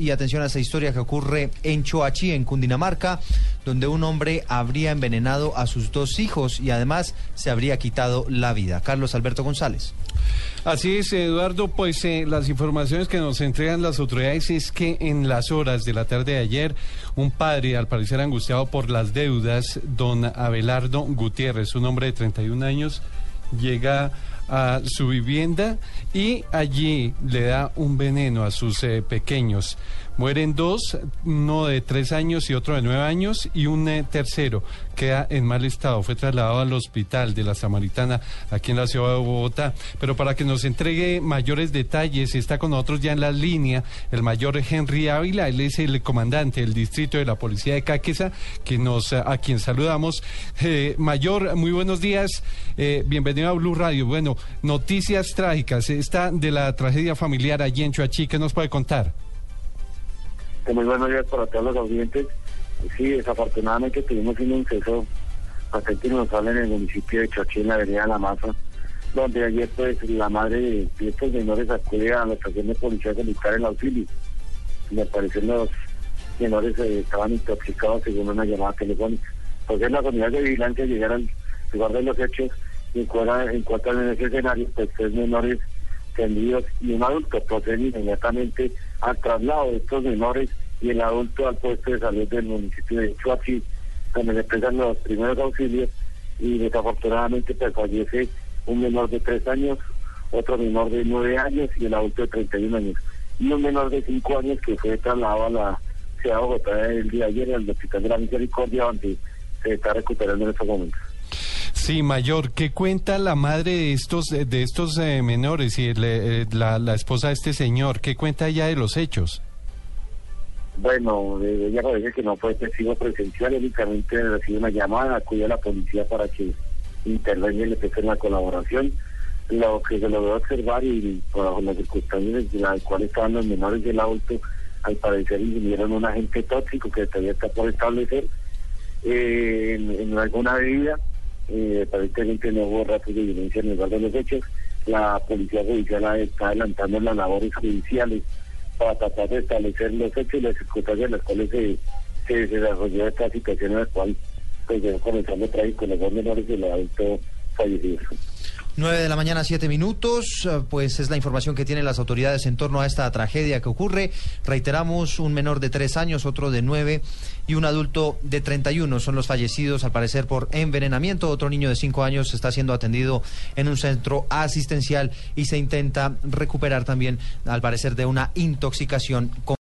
Y atención a esta historia que ocurre en Choachí, en Cundinamarca, donde un hombre habría envenenado a sus dos hijos y además se habría quitado la vida. Carlos Alberto González. Así es, Eduardo, pues eh, las informaciones que nos entregan las autoridades es que en las horas de la tarde de ayer, un padre, al parecer angustiado por las deudas, don Abelardo Gutiérrez, un hombre de 31 años, llega a su vivienda y allí le da un veneno a sus eh, pequeños. Mueren dos, uno de tres años y otro de nueve años, y un eh, tercero queda en mal estado. Fue trasladado al hospital de la Samaritana aquí en la ciudad de Bogotá. Pero para que nos entregue mayores detalles, está con nosotros ya en la línea el mayor Henry Ávila. Él es el comandante del distrito de la policía de Caquesa, que nos, a quien saludamos. Eh, mayor, muy buenos días. Eh, bienvenido a Blue Radio. Bueno, noticias trágicas. Está de la tragedia familiar allí en Chuachi. ¿Qué nos puede contar? muy buenos días para todos los audientes. Sí, desafortunadamente tuvimos un inceso bastante inusual en el municipio de Chochín, en la avenida La Maza, donde ayer pues la madre de estos menores acude a la estación de policía a buscar el auxilio. Me parecen los menores eh, estaban intoxicados según una llamada telefónica. Entonces las unidades de vigilancia llegaron al lugar de los hechos y encuentran en ese escenario pues tres menores tendidos y un adulto proceden inmediatamente al traslado de estos menores y el adulto al puesto de salud del municipio de Chuachi, donde le prestan los primeros auxilios y desafortunadamente pues fallece un menor de tres años, otro menor de nueve años y el adulto de 31 años. Y un menor de cinco años que fue trasladado a la ciudad de Bogotá el día de ayer al Hospital de la Misericordia, donde se está recuperando en estos momentos. Sí, mayor, ¿qué cuenta la madre de estos de estos eh, menores y eh, la, esposa de este señor? ¿Qué cuenta ella de los hechos? Bueno, eh, ella parece que no fue testigo presencial, únicamente recibió una llamada, acudió a la policía para que intervenga y le en la colaboración. Lo que se logró observar y bajo las circunstancias en las cuales estaban los menores del auto, al parecer vinieron un agente tóxico que todavía está por establecer en alguna bebida eh, aparentemente no hubo ratos de violencia en el lugar de los hechos. La policía judicial está adelantando las labores judiciales para tratar de establecer los hechos y las circunstancias en las cuales se, se desarrolló esta situación en la cual pues comenzando trágico los dos menores y el adulto fallecido. 9 de la mañana, 7 minutos, eh, pues es la información que tienen las autoridades en torno a esta tragedia que ocurre. Reiteramos, un menor de 3 años, otro de 9 y un adulto de 31 son los fallecidos, al parecer, por envenenamiento. Otro niño de 5 años está siendo atendido en un centro asistencial y se intenta recuperar también, al parecer, de una intoxicación.